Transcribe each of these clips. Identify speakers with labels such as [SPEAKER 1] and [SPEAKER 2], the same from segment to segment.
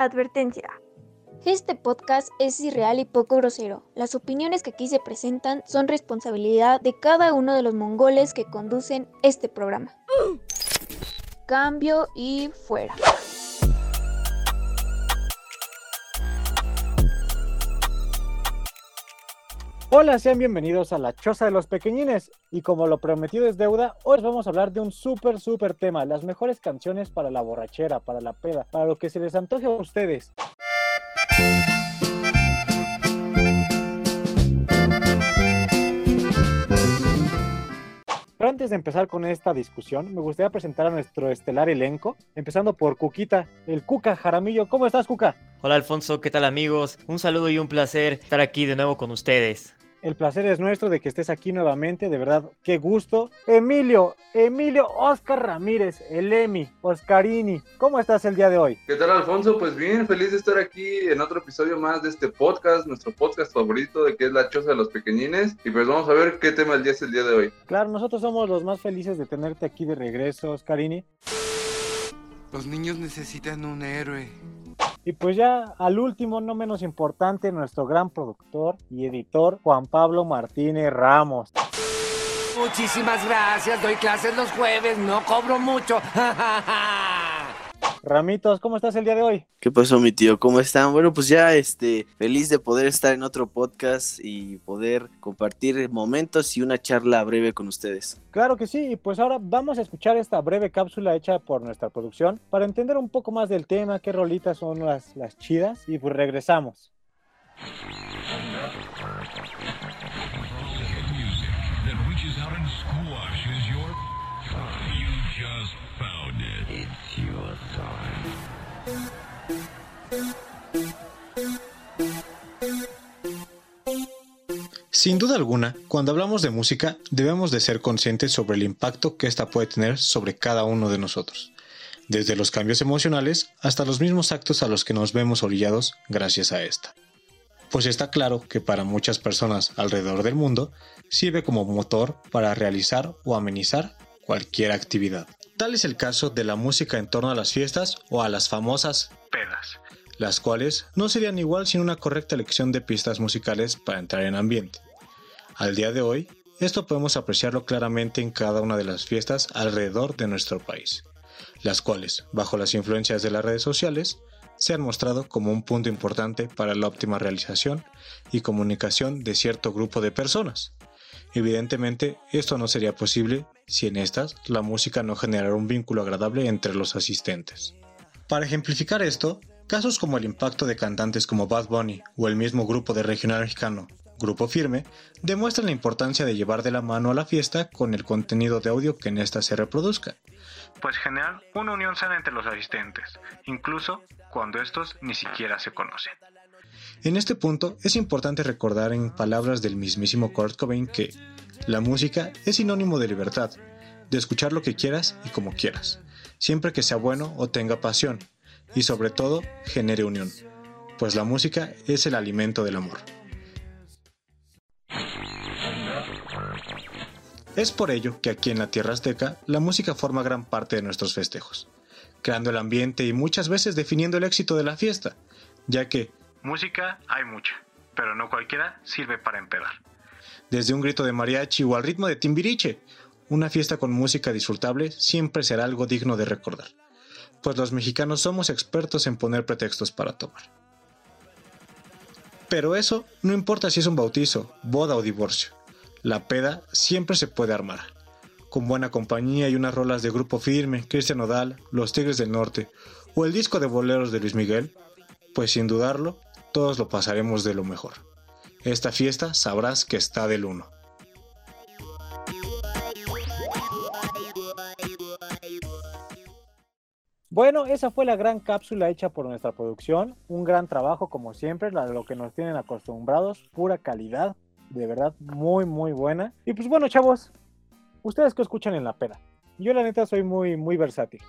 [SPEAKER 1] Advertencia.
[SPEAKER 2] Este podcast es irreal y poco grosero. Las opiniones que aquí se presentan son responsabilidad de cada uno de los mongoles que conducen este programa. Cambio y fuera.
[SPEAKER 3] Hola, sean bienvenidos a la Choza de los Pequeñines. Y como lo prometido es deuda, hoy vamos a hablar de un súper, súper tema. Las mejores canciones para la borrachera, para la peda, para lo que se les antoje a ustedes. Pero antes de empezar con esta discusión, me gustaría presentar a nuestro estelar elenco, empezando por Cuquita, el Cuca Jaramillo. ¿Cómo estás, Cuca?
[SPEAKER 4] Hola Alfonso, ¿qué tal amigos? Un saludo y un placer estar aquí de nuevo con ustedes.
[SPEAKER 3] El placer es nuestro de que estés aquí nuevamente, de verdad, qué gusto. Emilio, Emilio Oscar Ramírez, el Emi, Oscarini, ¿cómo estás el día de hoy?
[SPEAKER 5] ¿Qué tal Alfonso? Pues bien, feliz de estar aquí en otro episodio más de este podcast, nuestro podcast favorito de que es La Choza de los Pequeñines. Y pues vamos a ver qué tema el día es el día de hoy.
[SPEAKER 3] Claro, nosotros somos los más felices de tenerte aquí de regreso, Oscarini.
[SPEAKER 6] Los niños necesitan un héroe.
[SPEAKER 3] Y pues ya al último, no menos importante, nuestro gran productor y editor, Juan Pablo Martínez Ramos.
[SPEAKER 7] Muchísimas gracias, doy clases los jueves, no cobro mucho.
[SPEAKER 3] Ramitos, ¿cómo estás el día de hoy?
[SPEAKER 8] ¿Qué pasó, mi tío? ¿Cómo están? Bueno, pues ya este, feliz de poder estar en otro podcast y poder compartir momentos y una charla breve con ustedes.
[SPEAKER 3] Claro que sí, y pues ahora vamos a escuchar esta breve cápsula hecha por nuestra producción para entender un poco más del tema, qué rolitas son las, las chidas, y pues regresamos.
[SPEAKER 9] Sin duda alguna, cuando hablamos de música, debemos de ser conscientes sobre el impacto que ésta puede tener sobre cada uno de nosotros, desde los cambios emocionales hasta los mismos actos a los que nos vemos orillados gracias a esta. Pues está claro que para muchas personas alrededor del mundo sirve como motor para realizar o amenizar cualquier actividad. Tal es el caso de la música en torno a las fiestas o a las famosas pedas, las cuales no serían igual sin una correcta elección de pistas musicales para entrar en ambiente. Al día de hoy, esto podemos apreciarlo claramente en cada una de las fiestas alrededor de nuestro país, las cuales, bajo las influencias de las redes sociales, se han mostrado como un punto importante para la óptima realización y comunicación de cierto grupo de personas. Evidentemente, esto no sería posible si en estas la música no generara un vínculo agradable entre los asistentes. Para ejemplificar esto, casos como el impacto de cantantes como Bad Bunny o el mismo grupo de regional mexicano, Grupo Firme, demuestran la importancia de llevar de la mano a la fiesta con el contenido de audio que en ésta se reproduzca, pues generar una unión sana entre los asistentes, incluso cuando estos ni siquiera se conocen. En este punto es importante recordar en palabras del mismísimo Kurt Cobain que la música es sinónimo de libertad, de escuchar lo que quieras y como quieras, siempre que sea bueno o tenga pasión, y sobre todo genere unión, pues la música es el alimento del amor. Es por ello que aquí en la Tierra Azteca la música forma gran parte de nuestros festejos, creando el ambiente y muchas veces definiendo el éxito de la fiesta, ya que música hay mucha, pero no cualquiera sirve para empedar. Desde un grito de mariachi o al ritmo de timbiriche, una fiesta con música disfrutable siempre será algo digno de recordar, pues los mexicanos somos expertos en poner pretextos para tomar. Pero eso no importa si es un bautizo, boda o divorcio la peda siempre se puede armar. Con buena compañía y unas rolas de Grupo Firme, Cristian Nodal, Los Tigres del Norte o el disco de boleros de Luis Miguel, pues sin dudarlo, todos lo pasaremos de lo mejor. Esta fiesta sabrás que está del uno.
[SPEAKER 3] Bueno, esa fue la gran cápsula hecha por nuestra producción. Un gran trabajo, como siempre, lo que nos tienen acostumbrados, pura calidad, de verdad muy, muy buena. Y pues bueno, chavos, ustedes que escuchan en la peda. Yo la neta soy muy, muy versátil.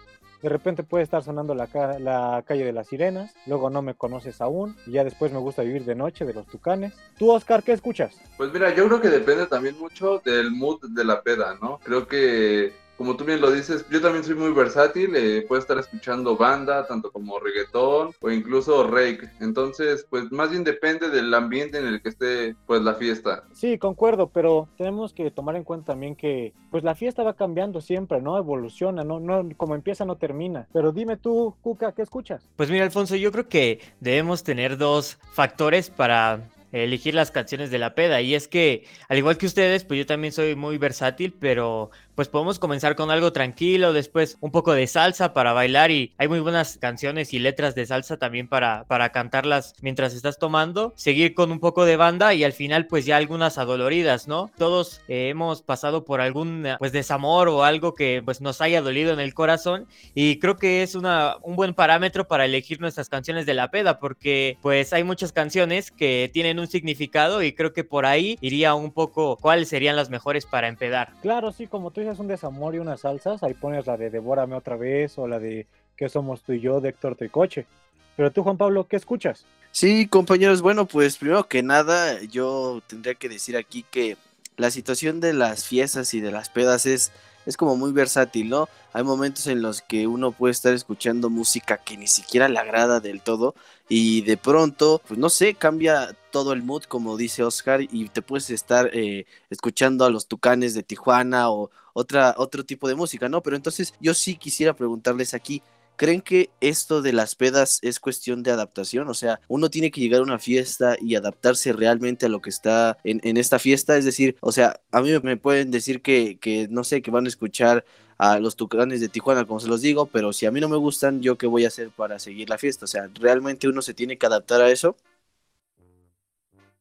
[SPEAKER 3] De repente puede estar sonando la, la, calle de las sirenas, luego no me conoces aún, y ya después me gusta vivir de noche de los tucanes. ¿Tú, Oscar, qué escuchas?
[SPEAKER 5] Pues mira, yo creo que depende también mucho del mood de la peda, ¿no? Creo que como tú bien lo dices, yo también soy muy versátil, eh, puedo estar escuchando banda, tanto como reggaetón o incluso rake. Entonces, pues más bien depende del ambiente en el que esté pues la fiesta.
[SPEAKER 3] Sí, concuerdo, pero tenemos que tomar en cuenta también que pues la fiesta va cambiando siempre, ¿no? Evoluciona, no, no, como empieza no termina. Pero dime tú, Cuca, ¿qué escuchas?
[SPEAKER 4] Pues mira, Alfonso, yo creo que debemos tener dos factores para elegir las canciones de la peda. Y es que, al igual que ustedes, pues yo también soy muy versátil, pero pues podemos comenzar con algo tranquilo, después un poco de salsa para bailar y hay muy buenas canciones y letras de salsa también para, para cantarlas mientras estás tomando, seguir con un poco de banda y al final pues ya algunas adoloridas, ¿no? Todos eh, hemos pasado por algún pues desamor o algo que pues nos haya dolido en el corazón y creo que es una, un buen parámetro para elegir nuestras canciones de la peda porque pues hay muchas canciones que tienen un significado y creo que por ahí iría un poco cuáles serían las mejores para empedar.
[SPEAKER 3] Claro, sí, como tú dices, un desamor y unas salsas, ahí pones la de Devórame otra vez o la de ¿Qué somos tú y yo de Héctor Tricoche. Pero tú, Juan Pablo, ¿qué escuchas?
[SPEAKER 8] Sí, compañeros, bueno, pues primero que nada, yo tendría que decir aquí que la situación de las fiestas y de las pedas es es como muy versátil, ¿no? Hay momentos en los que uno puede estar escuchando música que ni siquiera le agrada del todo y de pronto, pues no sé, cambia todo el mood, como dice Oscar, y te puedes estar eh, escuchando a los tucanes de Tijuana o otra, otro tipo de música, ¿no? Pero entonces yo sí quisiera preguntarles aquí, ¿Creen que esto de las pedas es cuestión de adaptación? O sea, uno tiene que llegar a una fiesta y adaptarse realmente a lo que está en, esta fiesta. Es decir, o sea, a mí me pueden decir que, que, no sé, que van a escuchar a los tucanes de Tijuana, como se los digo, pero si a mí no me gustan, ¿yo qué voy a hacer para seguir la fiesta? O sea, ¿realmente uno se tiene que adaptar a eso?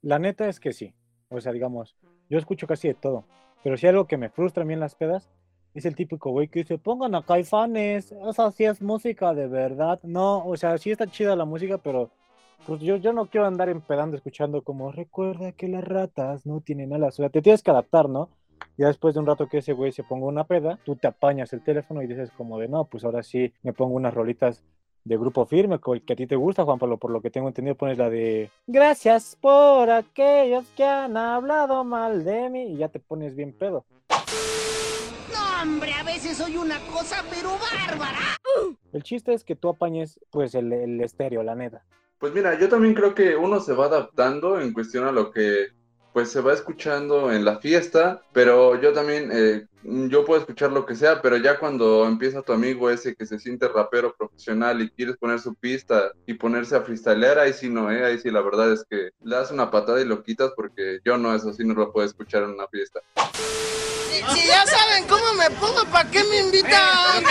[SPEAKER 3] La neta es que sí. O sea, digamos, yo escucho casi de todo. Pero si algo que me frustra a mí en las pedas es el típico güey que dice, pongan a Caifanes, esa sí es música de verdad. No, o sea, sí está chida la música, pero pues yo, yo no quiero andar empedando escuchando como, recuerda que las ratas no tienen alas. O sea, te tienes que adaptar, ¿no? Ya después de un rato que ese güey se ponga una peda, tú te apañas el teléfono y dices como de, no, pues ahora sí me pongo unas rolitas de grupo firme, que a ti te gusta, Juan Pablo, por lo que tengo entendido, pones la de Gracias por aquellos que han hablado mal de mí y ya te pones bien pedo
[SPEAKER 1] hombre, a veces soy una cosa pero bárbara.
[SPEAKER 3] El chiste es que tú apañes pues el, el estéreo, la neta.
[SPEAKER 5] Pues mira, yo también creo que uno se va adaptando en cuestión a lo que pues se va escuchando en la fiesta, pero yo también, eh, yo puedo escuchar lo que sea, pero ya cuando empieza tu amigo ese que se siente rapero profesional y quieres poner su pista y ponerse a freestylear, ahí sí no, ¿eh? ahí sí la verdad es que le das una patada y lo quitas porque yo no, eso sí no lo puedo escuchar en una fiesta.
[SPEAKER 1] Si, ya saben cómo me pongo, ¿para qué me invitan?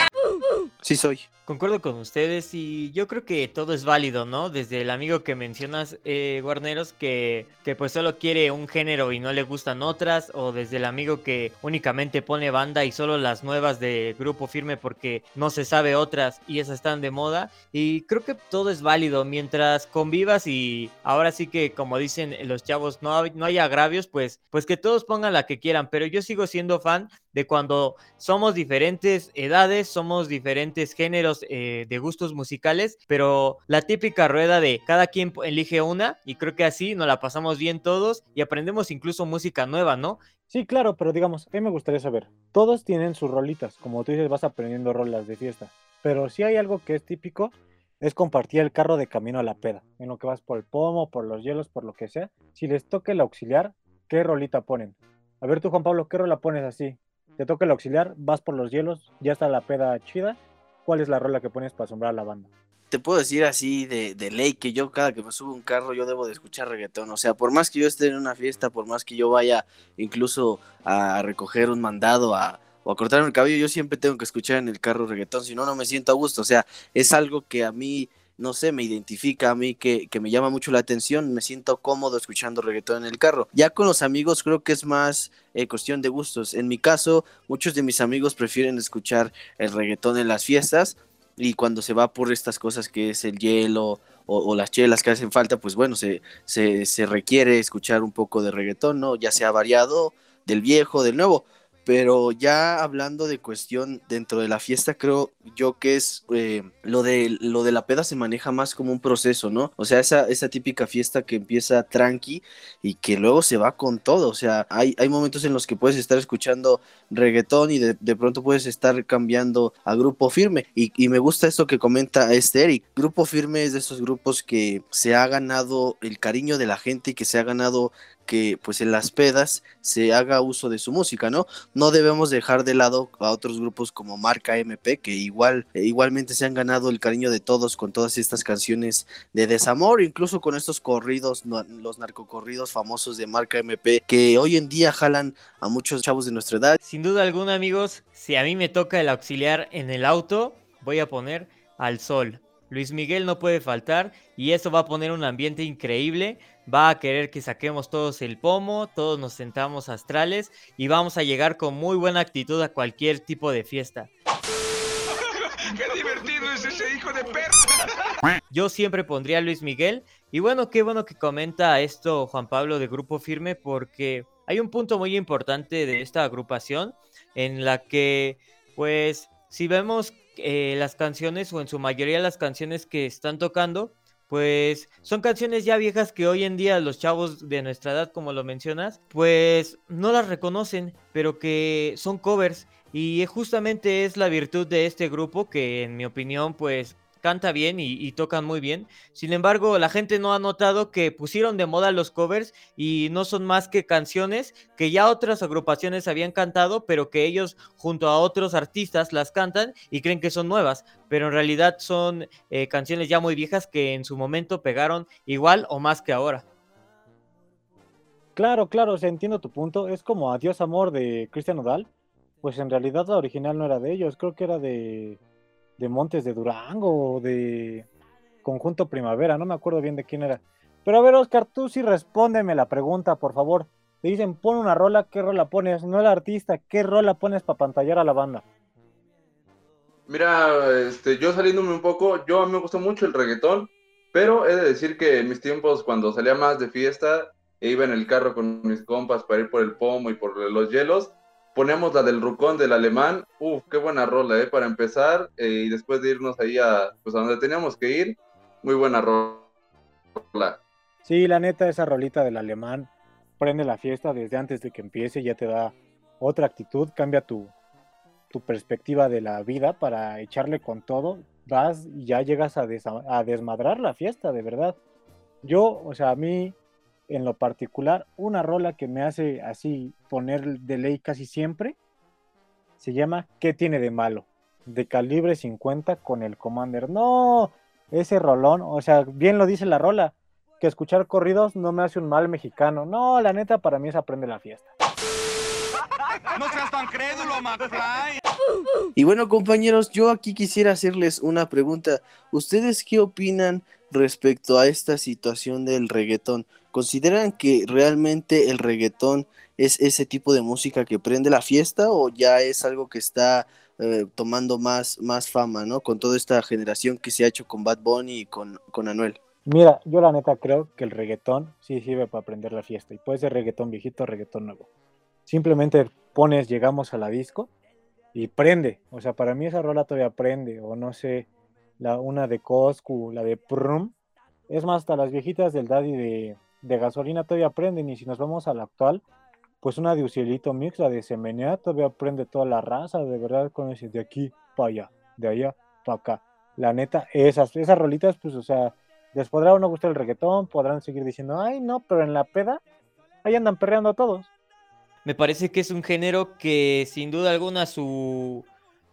[SPEAKER 8] Sí soy.
[SPEAKER 4] Concuerdo con ustedes y yo creo que todo es válido, ¿no? Desde el amigo que mencionas, eh, Guarneros, que, que pues solo quiere un género y no le gustan otras, o desde el amigo que únicamente pone banda y solo las nuevas de grupo firme porque no se sabe otras y esas están de moda. Y creo que todo es válido mientras convivas y ahora sí que como dicen los chavos, no, no hay agravios, pues, pues que todos pongan la que quieran, pero yo sigo siendo fan de cuando somos diferentes edades, somos diferentes géneros eh, de gustos musicales, pero la típica rueda de cada quien elige una y creo que así nos la pasamos bien todos y aprendemos incluso música nueva, ¿no?
[SPEAKER 3] Sí, claro, pero digamos, a mí me gustaría saber, todos tienen sus rolitas, como tú dices, vas aprendiendo rolas de fiesta, pero si hay algo que es típico, es compartir el carro de camino a la peda, en lo que vas por el pomo, por los hielos, por lo que sea, si les toca el auxiliar, ¿qué rolita ponen? A ver tú, Juan Pablo, ¿qué rola pones así? Te toca el auxiliar, vas por los hielos, ya está la peda chida. ¿Cuál es la rola que pones para asombrar a la banda?
[SPEAKER 8] Te puedo decir así de, de ley que yo cada que me subo un carro yo debo de escuchar reggaetón. O sea, por más que yo esté en una fiesta, por más que yo vaya incluso a recoger un mandado a, o a cortarme el cabello, yo siempre tengo que escuchar en el carro reggaetón, si no, no me siento a gusto. O sea, es algo que a mí no sé, me identifica a mí que, me llama mucho la atención, me siento cómodo escuchando reggaetón en el carro. Ya con los amigos creo que es más eh, cuestión de gustos. En mi caso, muchos de mis amigos prefieren escuchar el reggaetón en las fiestas y cuando se va por estas cosas que es el hielo o, las chelas que hacen falta, pues bueno, se, se, se requiere escuchar un poco de reggaetón, ¿no? Ya sea variado, del viejo, del nuevo pero ya hablando de cuestión dentro de la fiesta, creo yo que es eh, lo, de, lo de la peda se maneja más como un proceso, ¿no? O sea, esa, esa típica fiesta que empieza tranqui y que luego se va con todo, o sea, hay, hay momentos en los que puedes estar escuchando reggaetón y de, de pronto puedes estar cambiando a grupo firme. Y, y me gusta esto que comenta este Eric, grupo firme es de esos grupos que se ha ganado el cariño de la gente y que se ha ganado que pues en las pedas se haga uso de su música, ¿no? No debemos dejar de lado a otros grupos como Marca MP que igual eh, igualmente se han ganado el cariño de todos con todas estas canciones de desamor, incluso con estos corridos, los narcocorridos famosos de Marca MP que hoy en día jalan a muchos chavos de nuestra edad.
[SPEAKER 4] Sin duda alguna, amigos, si a mí me toca el auxiliar en el auto, voy a poner al sol. Luis Miguel no puede faltar y eso va a poner un ambiente increíble va a querer que saquemos todos el pomo, todos nos sentamos astrales y vamos a llegar con muy buena actitud a cualquier tipo de fiesta.
[SPEAKER 10] ¡Qué divertido es ese hijo de perra!
[SPEAKER 4] Yo siempre pondría a Luis Miguel y bueno, qué bueno que comenta esto Juan Pablo de Grupo Firme porque hay un punto muy importante de esta agrupación en la que pues si vemos eh, las canciones o en su mayoría las canciones que están tocando pues son canciones ya viejas que hoy en día los chavos de nuestra edad, como lo mencionas, pues no las reconocen, pero que son covers. Y justamente es la virtud de este grupo que en mi opinión pues canta bien y, tocan muy bien. Sin embargo, la gente no ha notado que pusieron de moda los covers y no son más que canciones que ya otras agrupaciones habían cantado, pero que ellos junto a otros artistas las cantan y creen que son nuevas, pero en realidad son eh, canciones ya muy viejas que en su momento pegaron igual o más que ahora.
[SPEAKER 3] Claro, claro, entiendo tu punto. Es como Adiós Amor de Cristian Odal. Pues en realidad la original no era de ellos, creo que era de de Montes de Durango o de Conjunto Primavera, no me acuerdo bien de quién era. Pero a ver, Oscar, tú sí respóndeme la pregunta, por favor. Te dicen, pon una rola, ¿qué rola pones? No el artista, ¿qué rola pones para pantallar a la banda?
[SPEAKER 5] Mira, este, yo saliéndome un poco, yo a mí me gusta mucho el reggaetón, pero he de decir que en mis tiempos, cuando salía más de fiesta, e iba en el carro con mis compas para ir por el pomo y por los hielos, ponemos la del Rucón del alemán. Uf, qué buena rola, ¿eh? Para empezar eh, y después de irnos ahí a, pues, a donde teníamos que ir, muy buena rola.
[SPEAKER 3] Sí, la neta, esa rolita del alemán prende la fiesta desde antes de que empiece, ya te da otra actitud, cambia tu, tu perspectiva de la vida para echarle con todo. Vas y ya llegas a, a desmadrar la fiesta, de verdad. Yo, o sea, a mí en lo particular, una rola que me hace así poner de ley casi siempre, se llama ¿Qué tiene de malo? De calibre 50 con el Commander. No, ese rolón, o sea, bien lo dice la rola, que escuchar corridos no me hace un mal mexicano. No, la neta, para mí es aprende la fiesta.
[SPEAKER 10] No seas tan crédulo, McFly.
[SPEAKER 8] Y bueno, compañeros, yo aquí quisiera hacerles una pregunta. ¿Ustedes qué opinan respecto a esta situación del reggaetón? ¿Consideran que realmente el reggaetón es ese tipo de música que prende la fiesta o ya es algo que está eh, tomando más, más fama, ¿no? Con toda esta generación que se ha hecho con Bad Bunny y con, con Anuel.
[SPEAKER 3] Mira, yo la neta creo que el reggaetón sí sirve para prender la fiesta y puede ser reggaetón viejito o reggaetón nuevo. Simplemente pones, llegamos a la disco y prende. O sea, para mí esa rola todavía prende. O no sé, la, una de Coscu, la de Prum. Es más, hasta las viejitas del Daddy de, de gasolina todavía prenden y si nos vamos a la actual, pues una de Ucielito Mix, la de Semenea, todavía prende toda la raza, de verdad, con ese de aquí para allá, de allá para acá. La neta, esas, esas rolitas, pues, o sea, les podrá o no gustar el reggaetón, podrán seguir diciendo, ay, no, pero en la peda, ahí andan perreando todos.
[SPEAKER 4] Me parece que es un género que sin duda alguna su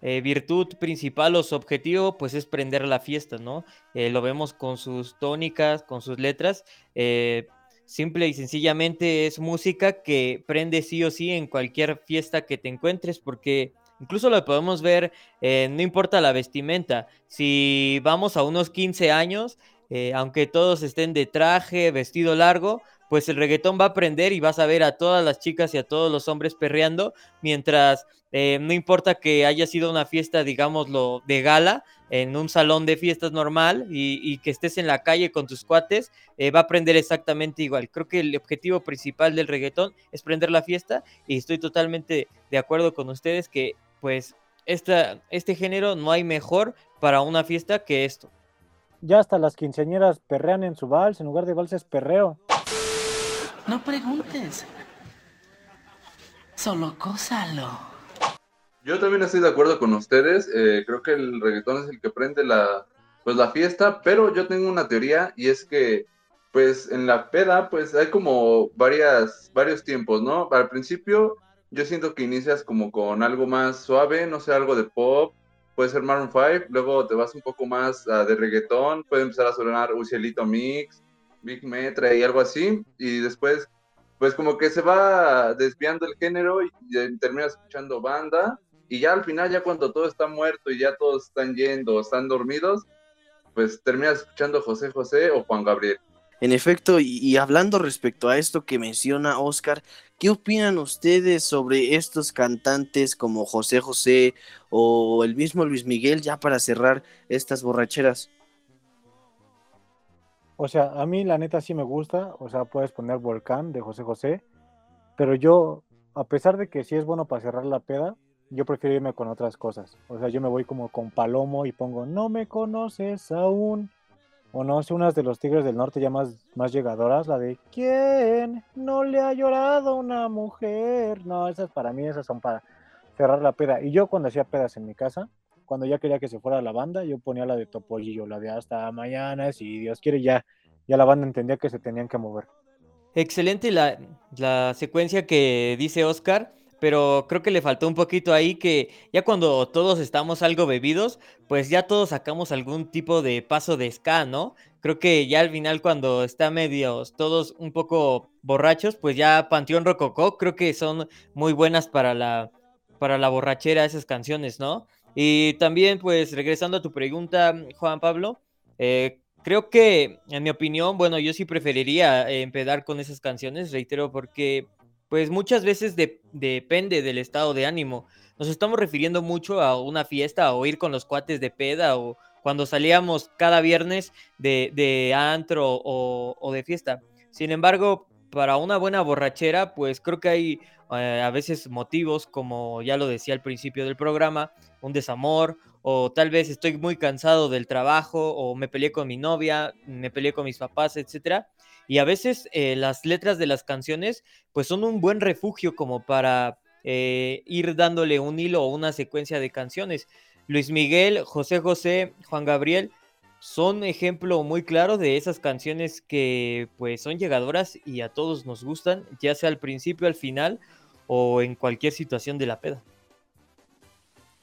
[SPEAKER 4] eh, virtud principal o su objetivo pues es prender la fiesta, ¿no? Eh, lo vemos con sus tónicas, con sus letras. Eh, simple y sencillamente es música que prende sí o sí en cualquier fiesta que te encuentres, porque incluso lo podemos ver, no importa la vestimenta, si vamos a unos 15 años, aunque todos estén de traje, vestido largo, pues el reggaetón va a prender y vas a ver a todas las chicas y a todos los hombres perreando, mientras eh, no importa que haya sido una fiesta, digámoslo, de gala, en un salón de fiestas normal y, que estés en la calle con tus cuates, eh, va a prender exactamente igual. Creo que el objetivo principal del reggaetón es prender la fiesta y estoy totalmente de acuerdo con ustedes que pues esta, este género no hay mejor para una fiesta que esto.
[SPEAKER 3] Ya hasta las quinceañeras perrean en su vals, en lugar de vals es perreo.
[SPEAKER 11] No preguntes. Solo cósalo.
[SPEAKER 5] Yo también estoy de acuerdo con ustedes. Eh, creo que el reggaetón es el que prende la, pues, la fiesta, pero yo tengo una teoría y es que, pues, en la peda, pues, hay como varias, varios tiempos, ¿no? Al principio, yo siento que inicias como con algo más suave, no sé, algo de pop, puede ser Maroon 5, luego te vas un poco más uh, de reggaetón, puede empezar a sonar Ucielito Mix, Big Metra y algo así, y después, pues como que se va desviando el género y, terminas escuchando banda, y ya al final, ya cuando todo está muerto y ya todos están yendo, están dormidos, pues terminas escuchando José José o Juan Gabriel.
[SPEAKER 8] En efecto, y, hablando respecto a esto que menciona Oscar, ¿qué opinan ustedes sobre estos cantantes como José José o el mismo Luis Miguel ya para cerrar estas borracheras?
[SPEAKER 3] O sea, a mí la neta sí me gusta, o sea, puedes poner Volcán de José José, pero yo, a pesar de que sí es bueno para cerrar la peda, yo prefiero irme con otras cosas. O sea, yo me voy como con Palomo y pongo, no me conoces aún. O no sé, unas de los Tigres del Norte ya más, más llegadoras, la de ¿Quién no le ha llorado una mujer? No, esas para mí, esas son para cerrar la peda. Y yo cuando hacía pedas en mi casa, cuando ya quería que se fuera la banda, yo ponía la de Topolillo, la de hasta mañana, si Dios quiere, ya, ya la banda entendía que se tenían que mover.
[SPEAKER 4] Excelente la, la secuencia que dice Oscar, pero creo que le faltó un poquito ahí que ya cuando todos estamos algo bebidos, pues ya todos sacamos algún tipo de paso de ska, ¿no? Creo que ya al final cuando está medios todos un poco borrachos, pues ya Panteón Rococó creo que son muy buenas para la para la borrachera esas canciones, ¿no? Y también, pues, regresando a tu pregunta, Juan Pablo, eh, creo que, en mi opinión, bueno, yo sí preferiría eh, empedar con esas canciones, reitero, porque, pues, muchas veces depende del estado de ánimo. Nos estamos refiriendo mucho a una fiesta o ir con los cuates de peda o cuando salíamos cada viernes de, antro o, o de fiesta. Sin embargo, para una buena borrachera, pues creo que hay eh, a veces motivos, como ya lo decía al principio del programa, un desamor, o tal vez estoy muy cansado del trabajo, o me peleé con mi novia, me peleé con mis papás, etcétera. Y a veces eh, las letras de las canciones, pues son un buen refugio como para eh, ir dándole un hilo o una secuencia de canciones. Luis Miguel, José José, Juan Gabriel, son ejemplo muy claro de esas canciones que pues son llegadoras y a todos nos gustan, ya sea al principio, al final o en cualquier situación de la peda.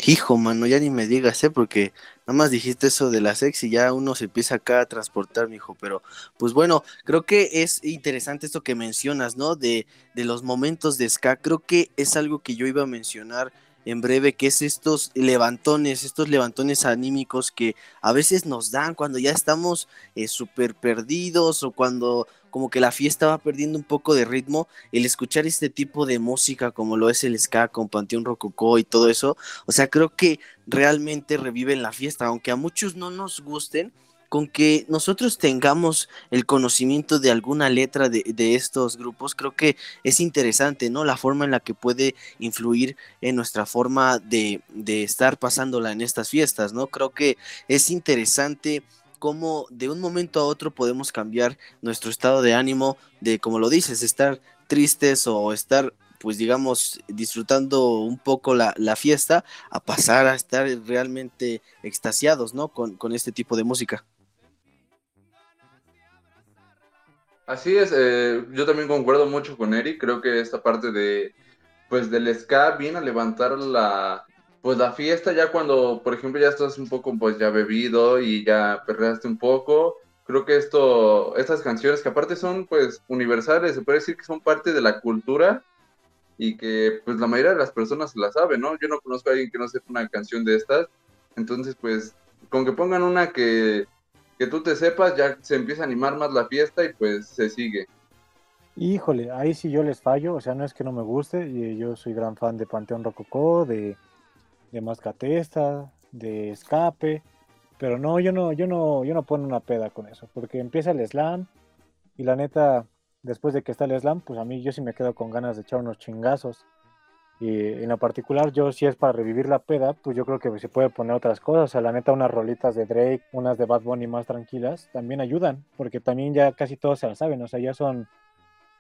[SPEAKER 8] Hijo, mano, ya ni me digas, ¿eh? Porque nada más dijiste eso de la sex y ya uno se empieza acá a transportar, mijo. Pero, pues bueno, creo que es interesante esto que mencionas, ¿no? De, de los momentos de ska. Creo que es algo que yo iba a mencionar en breve, que es estos levantones, estos levantones anímicos que a veces nos dan cuando ya estamos eh, súper perdidos o cuando como que la fiesta va perdiendo un poco de ritmo, el escuchar este tipo de música como lo es el ska con Panteón Rococó y todo eso, o sea, creo que realmente reviven la fiesta, aunque a muchos no nos gusten, con que nosotros tengamos el conocimiento de alguna letra de, estos grupos, creo que es interesante, ¿no? La forma en la que puede influir en nuestra forma de, de estar pasándola en estas fiestas, ¿no? Creo que es interesante cómo de un momento a otro podemos cambiar nuestro estado de ánimo, de como lo dices, estar tristes o estar pues digamos, disfrutando un poco la, fiesta, a pasar a estar realmente extasiados, ¿no? Con, con este tipo de música.
[SPEAKER 5] Así es, eh, yo también concuerdo mucho con Eric, creo que esta parte de, pues del ska viene a levantar la, pues la fiesta ya cuando, por ejemplo, ya estás un poco pues ya bebido y ya perreaste un poco, creo que esto, estas canciones que aparte son pues universales, se puede decir que son parte de la cultura y que pues la mayoría de las personas la sabe, ¿no? Yo no conozco a alguien que no sepa una canción de estas, entonces pues con que pongan una que que tú te sepas, ya se empieza a animar más la fiesta y pues se sigue.
[SPEAKER 3] Híjole, ahí sí yo les fallo, o sea, no es que no me guste, yo soy gran fan de Panteón Rococó, de, de Mascatesta, de Escape, pero no, yo no, yo no, yo no pongo una peda con eso, porque empieza el slam, y la neta, después de que está el slam, pues a mí yo sí me quedo con ganas de echar unos chingazos. Y en lo particular, yo si es para revivir la peda, pues yo creo que se puede poner otras cosas. O sea, la neta, unas rolitas de Drake, unas de Bad Bunny más tranquilas, también ayudan, porque también ya casi todos se las saben, o sea, ya son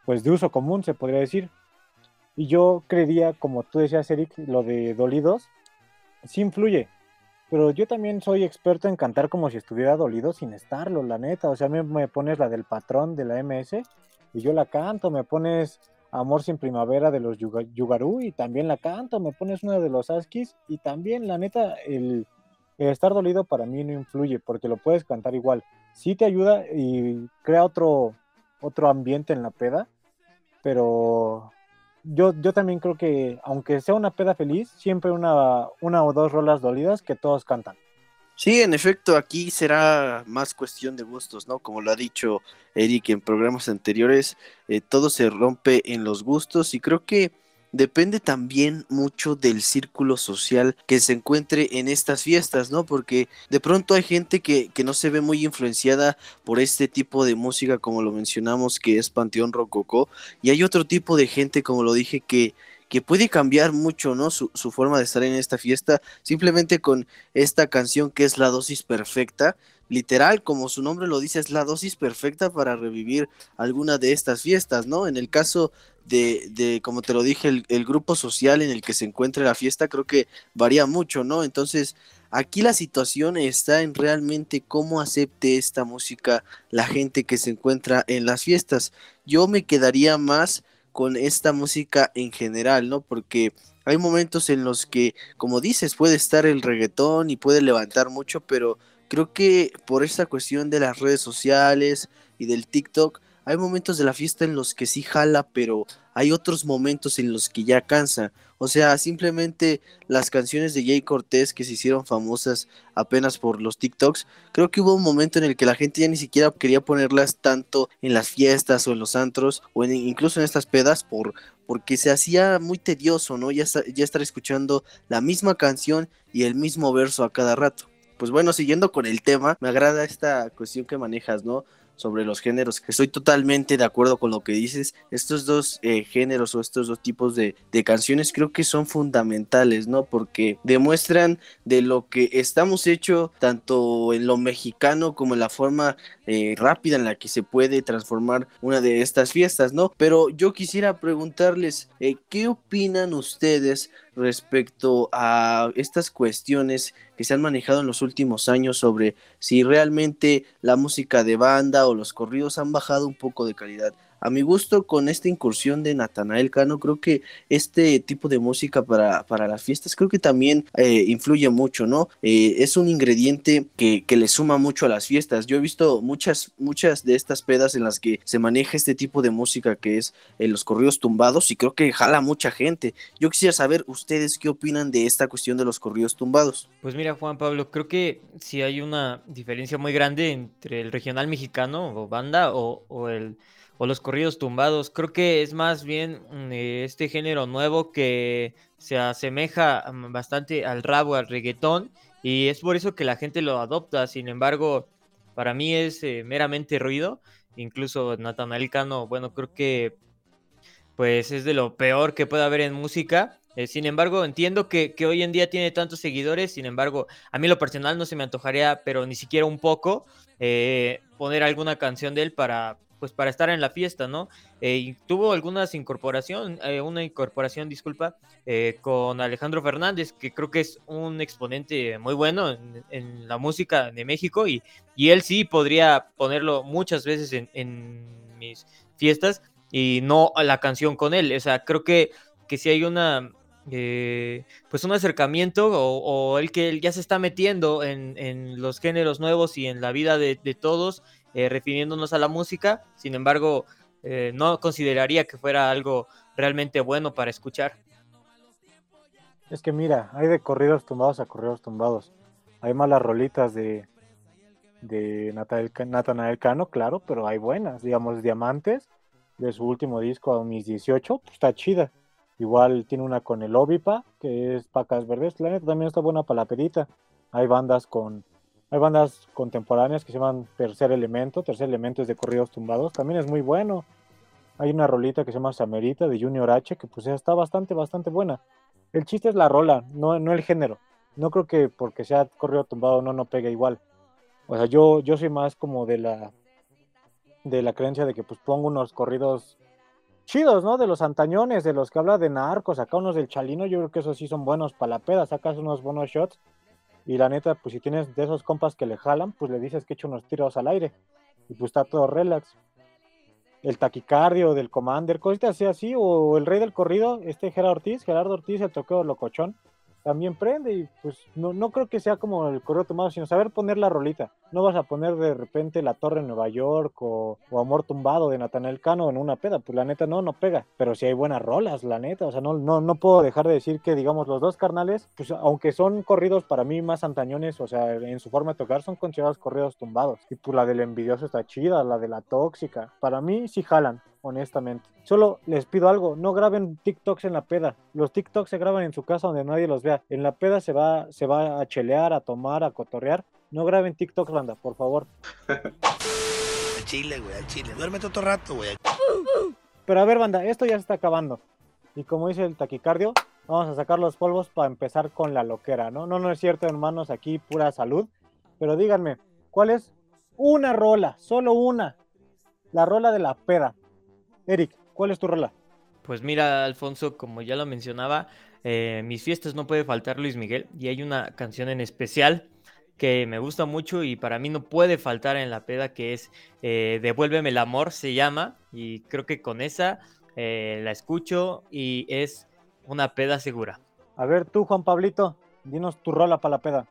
[SPEAKER 3] pues de uso común, se podría decir. Y yo creería, como tú decías, Eric, lo de dolidos, sí influye. Pero yo también soy experto en cantar como si estuviera dolido sin estarlo, la neta. O sea, me, me pones la del patrón de la MS y yo la canto. Me pones Amor sin Primavera de los Yuga- Yugarú y también la canto. Me pones una de los Askis y también, la neta, el, el estar dolido para mí no influye porque lo puedes cantar igual. Sí te ayuda y crea otro, otro ambiente en la peda, pero yo, yo también creo que aunque sea una peda feliz, siempre una, una o dos rolas dolidas que todos cantan.
[SPEAKER 8] Sí, en efecto, aquí será más cuestión de gustos, ¿no? Como lo ha dicho Eric en programas anteriores, eh, todo se rompe en los gustos y creo que depende también mucho del círculo social que se encuentre en estas fiestas, ¿no? Porque de pronto hay gente que, que no se ve muy influenciada por este tipo de música, como lo mencionamos, que es Panteón Rococó, y hay otro tipo de gente, como lo dije, que que puede cambiar mucho, ¿no? Su, forma de estar en esta fiesta, simplemente con esta canción que es la dosis perfecta. Literal, como su nombre lo dice, es la dosis perfecta para revivir alguna de estas fiestas, ¿no? En el caso de, de como te lo dije, el, grupo social en el que se encuentra la fiesta, creo que varía mucho, ¿no? Entonces, aquí la situación está en realmente cómo acepte esta música la gente que se encuentra en las fiestas. Yo me quedaría más con esta música en general, ¿no? Porque hay momentos en los que, como dices, puede estar el reggaetón y puede levantar mucho, pero creo que por esta cuestión de las redes sociales y del TikTok, hay momentos de la fiesta en los que sí jala, pero hay otros momentos en los que ya cansa. O sea, simplemente las canciones de Jay Cortés que se hicieron famosas apenas por los TikToks, creo que hubo un momento en el que la gente ya ni siquiera quería ponerlas tanto en las fiestas o en los antros o incluso en estas pedas por porque se hacía muy tedioso, ¿no? Ya, ya estar escuchando la misma canción y el mismo verso a cada rato. Pues bueno, siguiendo con el tema, me agrada esta cuestión que manejas, ¿no? Sobre los géneros, que estoy totalmente de acuerdo con lo que dices. Estos dos eh, géneros o estos dos tipos de, canciones creo que son fundamentales, ¿no? Porque demuestran de lo que estamos hechos tanto en lo mexicano como en la forma eh, rápida en la que se puede transformar una de estas fiestas, ¿no? Pero yo quisiera preguntarles, eh, ¿qué opinan ustedes respecto a estas cuestiones que se han manejado en los últimos años sobre si realmente la música de banda o los corridos han bajado un poco de calidad. A mi gusto, con esta incursión de Natanael Cano, creo que este tipo de música para, para las fiestas creo que también eh, influye mucho, ¿no? Eh, es un ingrediente que, que, le suma mucho a las fiestas. Yo he visto muchas, muchas de estas pedas en las que se maneja este tipo de música que es eh, los corridos tumbados y creo que jala mucha gente. Yo quisiera saber ustedes qué opinan de esta cuestión de los corridos tumbados.
[SPEAKER 4] Pues mira, Juan Pablo, creo que sí hay una diferencia muy grande entre el regional mexicano o banda o, o el o los corridos tumbados. Creo que es más bien eh, este género nuevo que se asemeja bastante al rabo, al reggaetón, y es por eso que la gente lo adopta. Sin embargo, para mí es eh, meramente ruido. Incluso Natanael Cano, bueno, creo que pues es de lo peor que puede haber en música. Eh, sin embargo, entiendo que, que, hoy en día tiene tantos seguidores. Sin embargo, a mí lo personal no se me antojaría, pero ni siquiera un poco, eh, poner alguna canción de él para, pues para estar en la fiesta, ¿no? Eh, tuvo algunas incorporación, eh, una incorporación, disculpa, eh, con Alejandro Fernández, que creo que es un exponente muy bueno en, la música de México y, y, él sí podría ponerlo muchas veces en, mis fiestas y no la canción con él. O sea, creo que, que si hay una... pues un acercamiento o, o, el que él ya se está metiendo en, en, los géneros nuevos y en la vida de todos eh, refiriéndonos a la música, sin embargo, eh, no consideraría que fuera algo realmente bueno para escuchar.
[SPEAKER 3] Es que mira, hay de corridos tumbados a corridos tumbados. Hay malas rolitas de, de Natanael, Cano, claro, pero hay buenas, digamos, Diamantes. de su último disco, a mis 18, pues está chida. Igual tiene una con el Obipa, que es Pacas Verdes. La neta también está buena para la pedita. Hay bandas con hay bandas contemporáneas que se llaman Tercer Elemento. Tercer Elemento es de corridos tumbados. También es muy bueno. Hay una rolita que se llama Samerita de Junior H, que pues está bastante, bastante buena. El chiste es la rola, no, no el género. No creo que porque sea corrido tumbado no no pegue igual. O sea, yo, yo soy más como de la de la creencia de que pues pongo unos corridos chidos, ¿no? De los antañones, de los que habla de narcos, acá unos del chalino, yo creo que esos sí son buenos para la peda, sacas unos buenos shots y la neta, pues si tienes de esos compas que le jalan, pues le dices que eche unos tiros al aire. Y pues está todo relax. El taquicardio del Commander, cositas así, así. O el rey del corrido, este Gerardo Ortiz, Gerardo Ortiz, el toqueo locochón también prende y pues no, no creo que sea como el correo tomado, sino saber poner la rolita. No vas a poner de repente La Torre en Nueva York o, Amor Tumbado de Natanael Cano en una peda, pues la neta no, no pega, pero si hay buenas rolas, la neta, o sea, no, no, no puedo dejar de decir que digamos los dos carnales, pues aunque son corridos para mí más antañones, o sea, en su forma de tocar son considerados corridos tumbados. Y pues la del envidioso está chida, la de la tóxica, para mí sí jalan honestamente. Solo les pido algo, no graben TikToks en la peda. Los TikToks se graban en su casa donde nadie los vea. En la peda se va, se va a chelear, a tomar, a cotorrear. No graben TikToks, banda, por favor.
[SPEAKER 12] Al chile, güey, al chile. Duérmete otro rato, güey.
[SPEAKER 3] Pero a ver, banda, esto ya se está acabando. Y como dice el taquicardio, vamos a sacar los polvos para empezar con la loquera, ¿no? No, no es cierto, hermanos, aquí pura salud. Pero díganme, ¿cuál es una rola? Solo una. La rola de la peda Eric, ¿cuál es tu rola?
[SPEAKER 4] Pues mira, Alfonso, como ya lo mencionaba, eh, mis fiestas no puede faltar Luis Miguel y hay una canción en especial que me gusta mucho y para mí no puede faltar en la peda que es eh, Devuélveme el amor, se llama y creo que con esa eh, la escucho y es una peda segura.
[SPEAKER 3] A ver tú, Juan Pablito, dinos tu rola para la peda.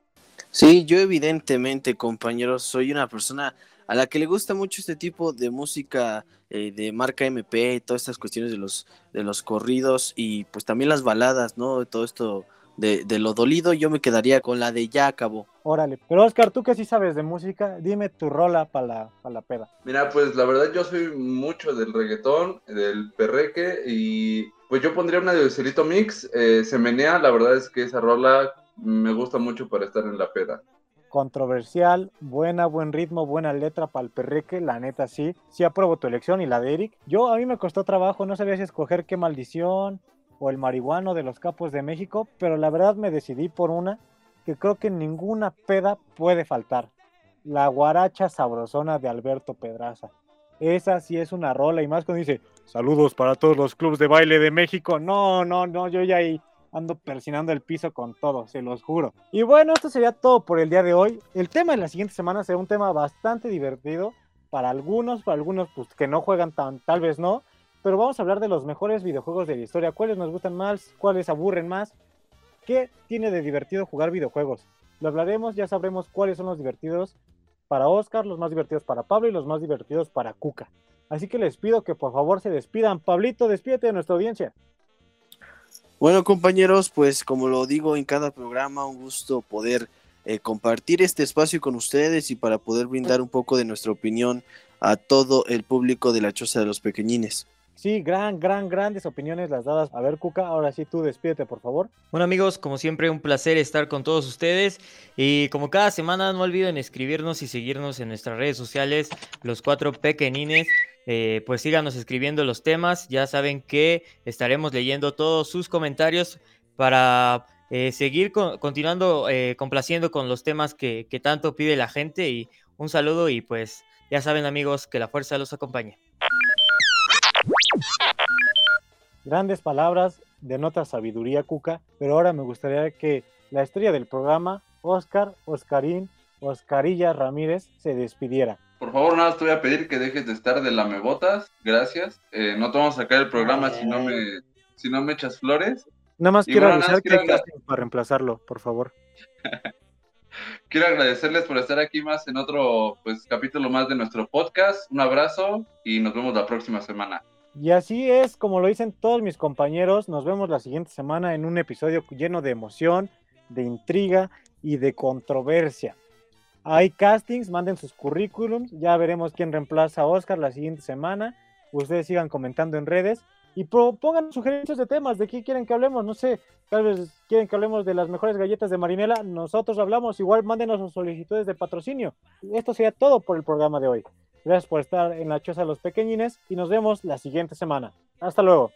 [SPEAKER 8] Sí, yo evidentemente, compañeros, soy una persona a la que le gusta mucho este tipo de música eh, de marca MP, todas estas cuestiones de los, de los corridos y pues también las baladas, ¿no? Todo esto de, lo dolido, yo me quedaría con la de Ya acabó.
[SPEAKER 3] Órale, pero Oscar, tú que sí sabes de música, dime tu rola para la, la peda.
[SPEAKER 5] Mira, pues la verdad yo soy mucho del reggaetón, del perreque y pues yo pondría una de Celito Mix, eh, se menea, la verdad es que esa rola me gusta mucho para estar en la peda
[SPEAKER 3] controversial, buena, buen ritmo, buena letra para el perreque, la neta sí. Sí apruebo tu elección y la de Eric. Yo a mí me costó trabajo, no sabía si escoger qué maldición o el marihuano de los capos de México, pero la verdad me decidí por una que creo que ninguna peda puede faltar. La guaracha sabrosona de Alberto Pedraza. Esa sí es una rola y más cuando dice saludos para todos los clubes de baile de México. No, no, no, yo ya ahí ando persinando el piso con todo, se los juro. Y bueno, esto sería todo por el día de hoy. El tema de la siguiente semana será un tema bastante divertido para algunos, para algunos pues, que no juegan tan, tal vez no, pero vamos a hablar de los mejores videojuegos de la historia, cuáles nos gustan más, cuáles aburren más, qué tiene de divertido jugar videojuegos. Lo hablaremos, ya sabremos cuáles son los divertidos para Oscar, los más divertidos para Pablo y los más divertidos para Cuca. Así que les pido que por favor se despidan. Pablito, despídete de nuestra audiencia.
[SPEAKER 8] Bueno, compañeros, pues como lo digo en cada programa, un gusto poder eh, compartir este espacio con ustedes y para poder brindar un poco de nuestra opinión a todo el público de la Choza de los Pequeñines.
[SPEAKER 3] Sí, gran, gran, grandes opiniones las dadas. A ver, Cuca, ahora sí tú despídete, por favor.
[SPEAKER 4] Bueno, amigos, como siempre, un placer estar con todos ustedes. Y como cada semana, no olviden escribirnos y seguirnos en nuestras redes sociales, los cuatro pequeñines. Eh, pues síganos escribiendo los temas. Ya saben que estaremos leyendo todos sus comentarios para eh, seguir continuando eh, complaciendo con los temas que, que tanto pide la gente. Y un saludo y pues ya saben amigos que la fuerza los acompañe.
[SPEAKER 3] Grandes palabras, denota sabiduría, Cuca, pero ahora me gustaría que la estrella del programa, Oscar, Oscarín, Oscarilla Ramírez, se despidiera.
[SPEAKER 5] Por favor, nada, te voy a pedir que dejes de estar de lamebotas. Gracias. Eh, no te vamos a sacar el programa si no me si no me echas flores.
[SPEAKER 3] Nada más quiero avisar que hay casting para reemplazarlo, por favor.
[SPEAKER 5] quiero agradecerles por estar aquí más en otro pues capítulo más de nuestro podcast. Un abrazo y nos vemos la próxima semana.
[SPEAKER 3] Y así es, como lo dicen todos mis compañeros, nos vemos la siguiente semana en un episodio lleno de emoción, de intriga y de controversia. Hay castings, manden sus currículums, ya veremos quién reemplaza a Oscar la siguiente semana. ustedes sigan comentando en redes y propongan sugerencias de temas, de qué quieren que hablemos, no sé, tal vez quieren que hablemos de las mejores galletas de Marinela, nosotros hablamos, igual mándenos sus solicitudes de patrocinio. Esto sería todo por el programa de hoy. Gracias por estar en la choza de los pequeñines y nos vemos la siguiente semana. Hasta luego.